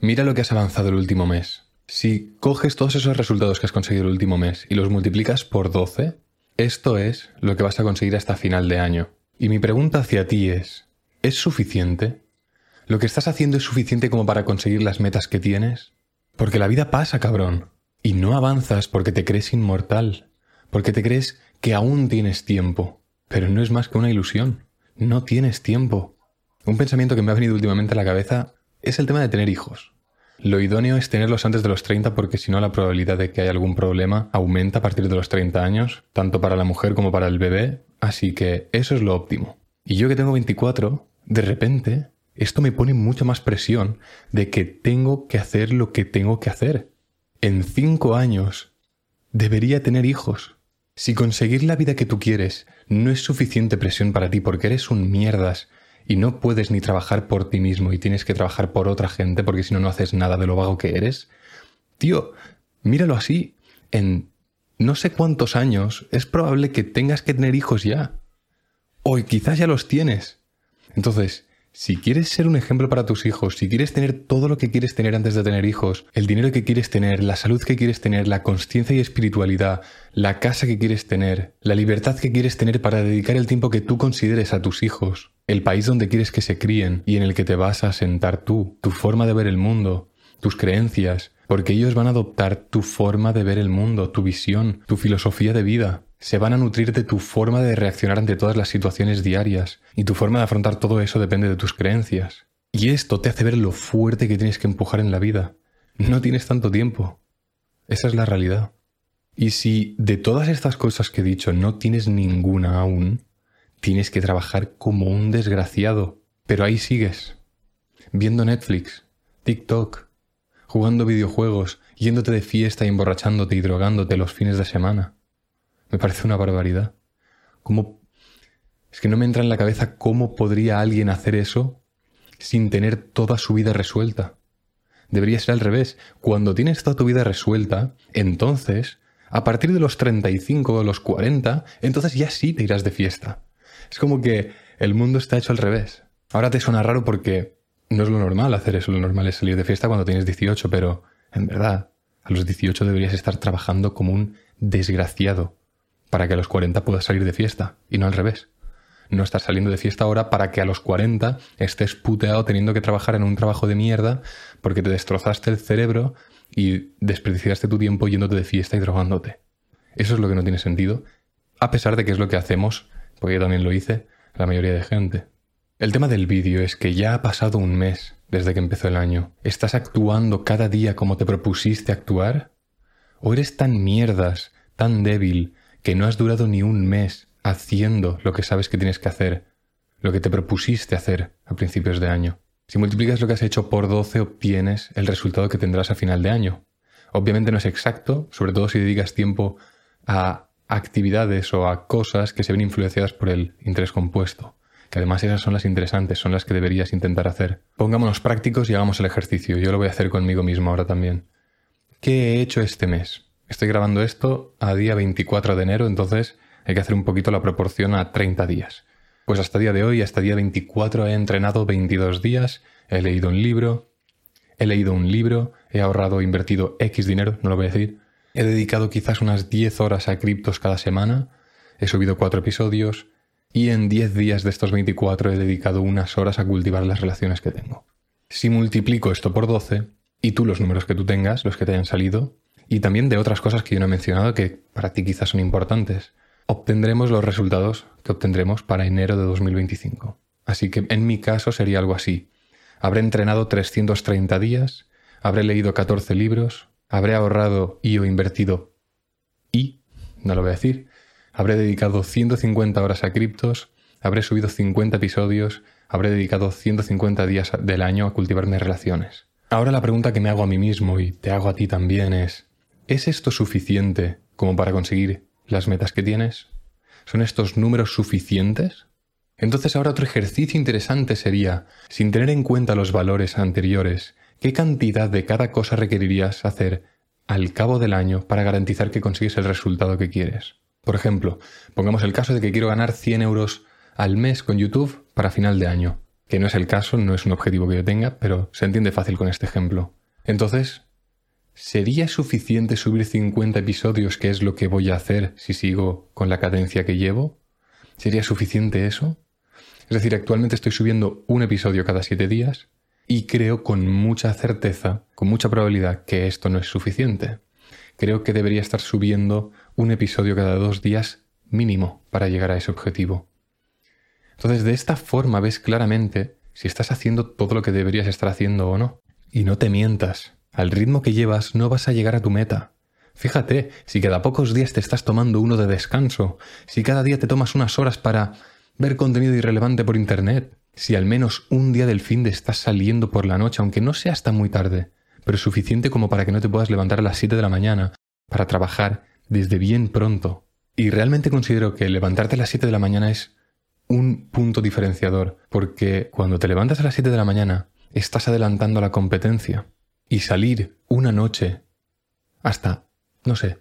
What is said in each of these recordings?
Mira lo que has avanzado el último mes. Si coges todos esos resultados que has conseguido el último mes y los multiplicas por 12, esto es lo que vas a conseguir hasta final de año. Y mi pregunta hacia ti es, ¿es suficiente? ¿Lo que estás haciendo es suficiente como para conseguir las metas que tienes? Porque la vida pasa, cabrón. Y no avanzas porque te crees inmortal, porque te crees que aún tienes tiempo. Pero no es más que una ilusión. No tienes tiempo. Un pensamiento que me ha venido últimamente a la cabeza es el tema de tener hijos. Lo idóneo es tenerlos antes de los 30 porque si no la probabilidad de que haya algún problema aumenta a partir de los 30 años, tanto para la mujer como para el bebé, así que eso es lo óptimo. Y yo que tengo 24, de repente, esto me pone mucha más presión de que tengo que hacer lo que tengo que hacer. En 5 años debería tener hijos. Si conseguir la vida que tú quieres no es suficiente presión para ti porque eres un mierdas y no puedes ni trabajar por ti mismo y tienes que trabajar por otra gente porque si no, no haces nada de lo vago que eres, tío, míralo así. En no sé cuántos años es probable que tengas que tener hijos ya. O quizás ya los tienes. Entonces, si quieres ser un ejemplo para tus hijos, si quieres tener todo lo que quieres tener antes de tener hijos, el dinero que quieres tener, la salud que quieres tener, la consciencia y espiritualidad, la casa que quieres tener, la libertad que quieres tener para dedicar el tiempo que tú consideres a tus hijos, el país donde quieres que se críen y en el que te vas a sentar tú, tu forma de ver el mundo, tus creencias, porque ellos van a adoptar tu forma de ver el mundo, tu visión, tu filosofía de vida, se van a nutrir de tu forma de reaccionar ante todas las situaciones diarias, y tu forma de afrontar todo eso depende de tus creencias. Y esto te hace ver lo fuerte que tienes que empujar en la vida. No tienes tanto tiempo. Esa es la realidad. Y si de todas estas cosas que he dicho no tienes ninguna aún, tienes que trabajar como un desgraciado. Pero ahí sigues, viendo Netflix, TikTok, jugando videojuegos, yéndote de fiesta y emborrachándote y drogándote los fines de semana. Me parece una barbaridad. ¿Cómo? Es que no me entra en la cabeza cómo podría alguien hacer eso sin tener toda su vida resuelta. Debería ser al revés. Cuando tienes toda tu vida resuelta, entonces, a partir de los 35 o los 40, entonces ya sí te irás de fiesta. Es como que el mundo está hecho al revés. Ahora te suena raro porque no es lo normal hacer eso. Lo normal es salir de fiesta cuando tienes 18, pero en verdad, a los 18 deberías estar trabajando como un desgraciado para que a los 40 puedas salir de fiesta y no al revés. No estás saliendo de fiesta ahora para que a los 40 estés puteado teniendo que trabajar en un trabajo de mierda porque te destrozaste el cerebro y desperdiciaste tu tiempo yéndote de fiesta y drogándote. Eso es lo que no tiene sentido, a pesar de que es lo que hacemos, porque yo también lo hice, la mayoría de gente. El tema del vídeo es que ya ha pasado un mes desde que empezó el año. ¿Estás actuando cada día como te propusiste actuar? ¿O eres tan mierdas, tan débil, que no has durado ni un mes haciendo lo que sabes que tienes que hacer, lo que te propusiste hacer a principios de año. Si multiplicas lo que has hecho por 12 obtienes el resultado que tendrás a final de año. Obviamente no es exacto, sobre todo si dedicas tiempo a actividades o a cosas que se ven influenciadas por el interés compuesto, que además esas son las interesantes, son las que deberías intentar hacer. Pongámonos prácticos y hagamos el ejercicio, yo lo voy a hacer conmigo mismo ahora también. ¿Qué he hecho este mes? Estoy grabando esto a día 24 de enero, entonces hay que hacer un poquito la proporción a 30 días. Pues hasta día de hoy, hasta día 24, he entrenado 22 días, he leído un libro, he leído un libro, he ahorrado, invertido X dinero, no lo voy a decir, he dedicado quizás unas 10 horas a criptos cada semana, he subido 4 episodios y en 10 días de estos 24 he dedicado unas horas a cultivar las relaciones que tengo. Si multiplico esto por 12, y tú los números que tú tengas, los que te hayan salido, y también de otras cosas que yo no he mencionado que para ti quizás son importantes. Obtendremos los resultados que obtendremos para enero de 2025. Así que en mi caso sería algo así. Habré entrenado 330 días, habré leído 14 libros, habré ahorrado y o invertido y, no lo voy a decir, habré dedicado 150 horas a criptos, habré subido 50 episodios, habré dedicado 150 días del año a cultivar relaciones. Ahora la pregunta que me hago a mí mismo y te hago a ti también es, ¿Es esto suficiente como para conseguir las metas que tienes? ¿Son estos números suficientes? Entonces ahora otro ejercicio interesante sería, sin tener en cuenta los valores anteriores, ¿qué cantidad de cada cosa requerirías hacer al cabo del año para garantizar que consigues el resultado que quieres? Por ejemplo, pongamos el caso de que quiero ganar 100 euros al mes con YouTube para final de año. que no es el caso, no es un objetivo que yo tenga, pero se entiende fácil con este ejemplo. Entonces, ¿sería suficiente subir 50 episodios, que es lo que voy a hacer si sigo con la cadencia que llevo? ¿Sería suficiente eso? Es decir, actualmente estoy subiendo un episodio cada 7 días y creo con mucha certeza, con mucha probabilidad, que esto no es suficiente. Creo que debería estar subiendo un episodio cada dos días mínimo para llegar a ese objetivo. Entonces, de esta forma ves claramente si estás haciendo todo lo que deberías estar haciendo o no. Y no te mientas, al ritmo que llevas no vas a llegar a tu meta. Fíjate, si cada pocos días te estás tomando uno de descanso, si cada día te tomas unas horas para ver contenido irrelevante por internet, si al menos un día del fin de estás saliendo por la noche, aunque no sea hasta muy tarde, pero suficiente como para que no te puedas levantar a las 7 de la mañana para trabajar desde bien pronto. Y realmente considero que levantarte a las 7 de la mañana es un punto diferenciador, porque cuando te levantas a las 7 de la mañana, estás adelantando a la competencia. Y salir una noche hasta, no sé,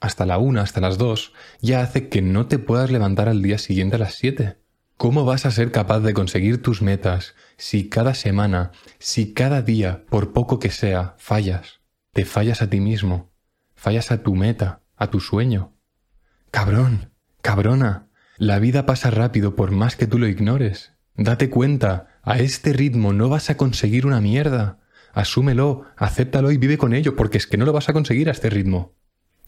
hasta la una, hasta las dos, ya hace que no te puedas levantar al día siguiente a las 7. ¿Cómo vas a ser capaz de conseguir tus metas si cada semana, si cada día, por poco que sea, fallas? Te fallas a ti mismo, fallas a tu meta, a tu sueño. Cabrón, cabrona, la vida pasa rápido por más que tú lo ignores. Date cuenta, a este ritmo no vas a conseguir una mierda. Asúmelo, acéptalo y vive con ello, porque es que no lo vas a conseguir a este ritmo.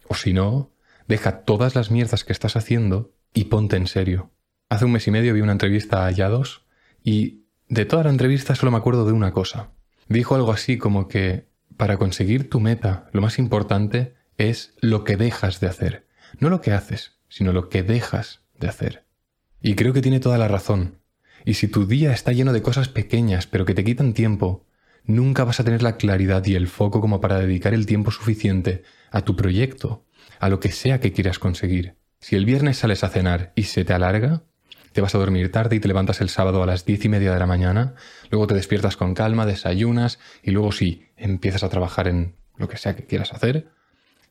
O si no, deja todas las mierdas que estás haciendo y ponte en serio. Hace un mes y medio vi una entrevista a Yados y de toda la entrevista solo me acuerdo de una cosa. Dijo algo así como que para conseguir tu meta lo más importante es lo que dejas de hacer. No lo que haces, sino lo que dejas de hacer. Y creo que tiene toda la razón. Y si tu día está lleno de cosas pequeñas pero que te quitan tiempo, nunca vas a tener la claridad y el foco como para dedicar el tiempo suficiente a tu proyecto, a lo que sea que quieras conseguir. Si el viernes sales a cenar y se te alarga, te vas a dormir tarde y te levantas el sábado a las diez y media de la mañana, luego te despiertas con calma, desayunas y luego sí, empiezas a trabajar en lo que sea que quieras hacer,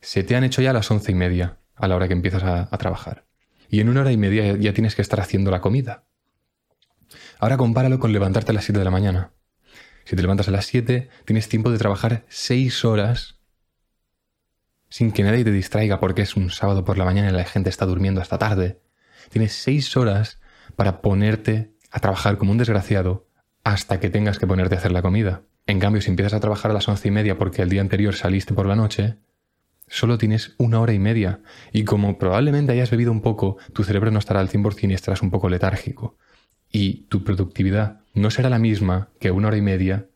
se te han hecho ya las once y media a la hora que empiezas a, a trabajar y en una hora y media ya tienes que estar haciendo la comida. Ahora compáralo con levantarte a las 7 de la mañana. Si te levantas a las 7, tienes tiempo de trabajar 6 horas sin que nadie te distraiga porque es un sábado por la mañana y la gente está durmiendo hasta tarde. Tienes 6 horas para ponerte a trabajar como un desgraciado hasta que tengas que ponerte a hacer la comida. En cambio, si empiezas a trabajar a las once y media porque el día anterior saliste por la noche, solo tienes una hora y media, y como probablemente hayas bebido un poco, tu cerebro no estará al 100% y estarás un poco letárgico. Y tu productividad no será la misma que una hora y media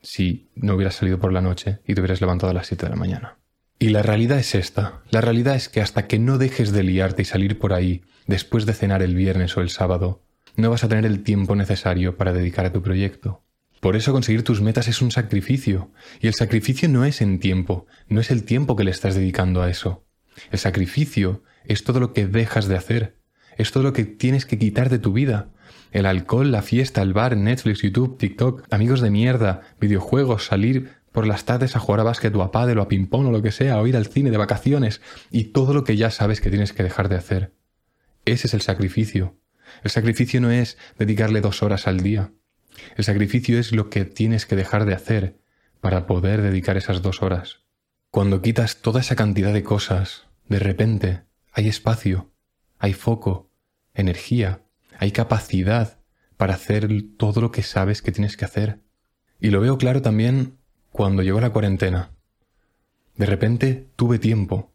si no hubieras salido por la noche y te hubieras levantado a las 7 de la mañana. Y la realidad es esta. La realidad es que hasta que no dejes de liarte y salir por ahí después de cenar el viernes o el sábado, no vas a tener el tiempo necesario para dedicar a tu proyecto. Por eso conseguir tus metas es un sacrificio, y el sacrificio no es en tiempo, no es el tiempo que le estás dedicando a eso. El sacrificio es todo lo que dejas de hacer, es todo lo que tienes que quitar de tu vida. El alcohol, la fiesta, el bar, Netflix, YouTube, TikTok, amigos de mierda, videojuegos, salir por las tardes a jugar a básquet o a pádel o a ping-pong o lo que sea, o ir al cine de vacaciones, y todo lo que ya sabes que tienes que dejar de hacer. Ese es el sacrificio. El sacrificio no es dedicarle dos horas al día. El sacrificio es lo que tienes que dejar de hacer para poder dedicar esas dos horas. Cuando quitas toda esa cantidad de cosas, de repente hay espacio, hay foco, energía, hay capacidad para hacer todo lo que sabes que tienes que hacer. Y lo veo claro también cuando llegó la cuarentena. De repente tuve tiempo.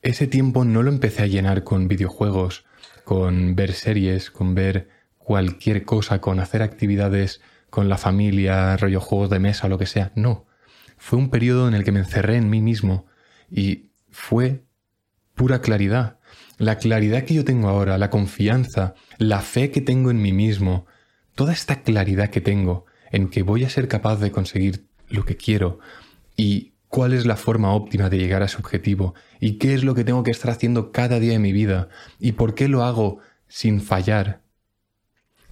Ese tiempo no lo empecé a llenar con videojuegos, con ver series, con ver cualquier cosa, con hacer actividades con la familia, rollo juegos de mesa, lo que sea. No. Fue un periodo en el que me encerré en mí mismo y fue pura claridad. La claridad que yo tengo ahora, la confianza, la fe que tengo en mí mismo, toda esta claridad que tengo en que voy a ser capaz de conseguir lo que quiero y cuál es la forma óptima de llegar a ese objetivo y qué es lo que tengo que estar haciendo cada día de mi vida y por qué lo hago sin fallar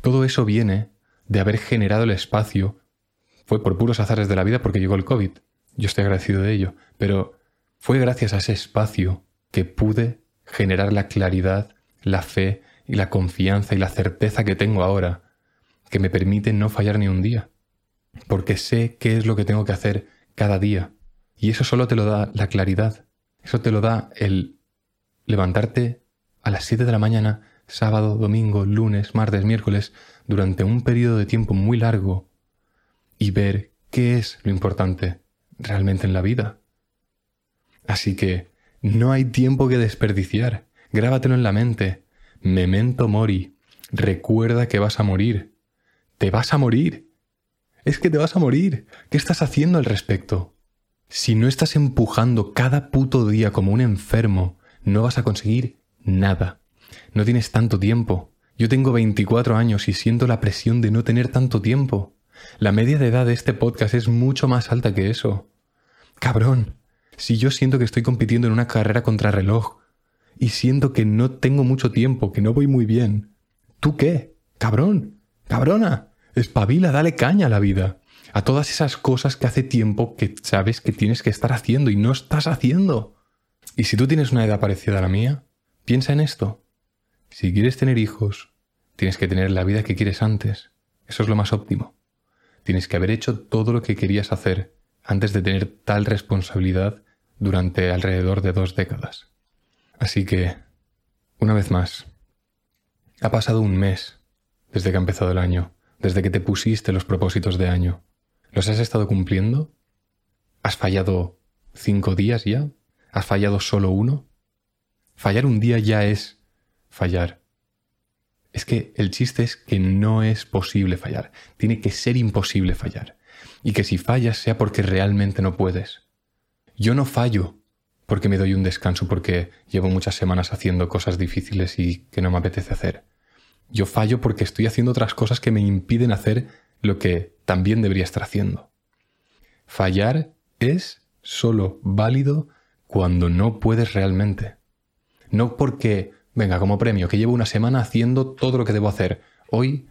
todo eso viene de haber generado el espacio. Fue por puros azares de la vida porque llegó el COVID. Yo estoy agradecido de ello. Pero fue gracias a ese espacio que pude generar la claridad, la fe y la confianza y la certeza que tengo ahora que me permite no fallar ni un día, porque sé qué es lo que tengo que hacer cada día. Y eso solo te lo da la claridad, eso te lo da el levantarte a las 7 de la mañana, sábado, domingo, lunes, martes, miércoles, durante un periodo de tiempo muy largo y ver qué es lo importante realmente en la vida. Así que no hay tiempo que desperdiciar. Grábatelo en la mente. Memento mori. Recuerda que vas a morir. Te vas a morir. Es que te vas a morir. ¿Qué estás haciendo al respecto? Si no estás empujando cada puto día como un enfermo, no vas a conseguir nada. No tienes tanto tiempo. Yo tengo 24 años y siento la presión de no tener tanto tiempo. La media de edad de este podcast es mucho más alta que eso. Cabrón, si yo siento que estoy compitiendo en una carrera contra reloj y siento que no tengo mucho tiempo, que no voy muy bien, ¿tú qué? Cabrón, cabrona, espabila, dale caña a la vida. A todas esas cosas que hace tiempo que sabes que tienes que estar haciendo y no estás haciendo. Y si tú tienes una edad parecida a la mía, piensa en esto. Si quieres tener hijos, tienes que tener la vida que quieres antes. Eso es lo más óptimo. Tienes que haber hecho todo lo que querías hacer antes de tener tal responsabilidad durante alrededor de dos décadas. Así que, una vez más, ha pasado un mes desde que ha empezado el año, desde que te pusiste los propósitos de año. ¿Los has estado cumpliendo? ¿Has fallado cinco días ya? ¿Has fallado solo uno? Fallar un día ya es fallar. Es que el chiste es que no es posible fallar. Tiene que ser imposible fallar. Y que si fallas sea porque realmente no puedes. Yo no fallo porque me doy un descanso porque llevo muchas semanas haciendo cosas difíciles y que no me apetece hacer. Yo fallo porque estoy haciendo otras cosas que me impiden hacer lo que también debería estar haciendo. Fallar es solo válido cuando no puedes realmente. No porque, venga, como premio, que llevo una semana haciendo todo lo que debo hacer. Hoy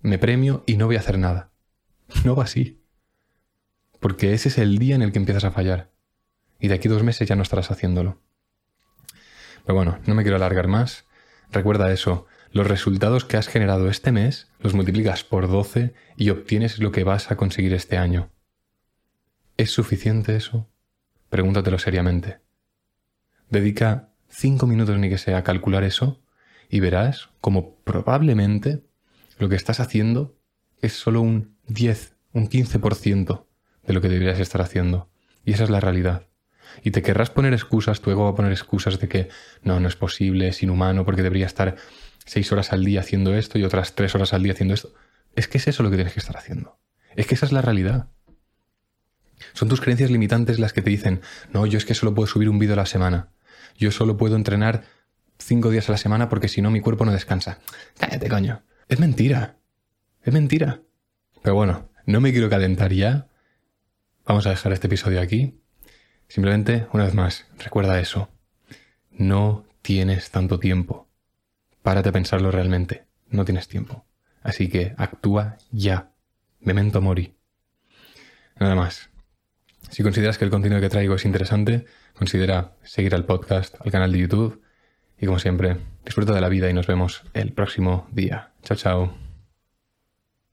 me premio y no voy a hacer nada. No va así. Porque ese es el día en el que empiezas a fallar. Y de aquí dos meses ya no estarás haciéndolo. Pero bueno, no me quiero alargar más. Recuerda eso, los resultados que has generado este mes los multiplicas por 12 y obtienes lo que vas a conseguir este año. ¿Es suficiente eso? Pregúntatelo seriamente. Dedica cinco minutos ni que sea a calcular eso y verás como probablemente lo que estás haciendo es solo un 10, un 15% de lo que deberías estar haciendo. Y esa es la realidad. Y te querrás poner excusas, tu ego va a poner excusas de que no, no es posible, es inhumano, porque debería estar seis horas al día haciendo esto y otras tres horas al día haciendo esto. Es que es eso lo que tienes que estar haciendo. Es que esa es la realidad. Son tus creencias limitantes las que te dicen, no, yo es que solo puedo subir un vídeo a la semana. Yo solo puedo entrenar cinco días a la semana porque si no mi cuerpo no descansa. Cállate, coño. Es mentira. Es mentira. Pero bueno, no me quiero calentar ya. Vamos a dejar este episodio aquí. Simplemente, una vez más, recuerda eso. No tienes tanto tiempo. Párate a pensarlo realmente. No tienes tiempo. Así que actúa ya. Memento mori. Nada más. Si consideras que el contenido que traigo es interesante, considera seguir al podcast, al canal de YouTube y como siempre, disfruta de la vida y nos vemos el próximo día. Chao, chao.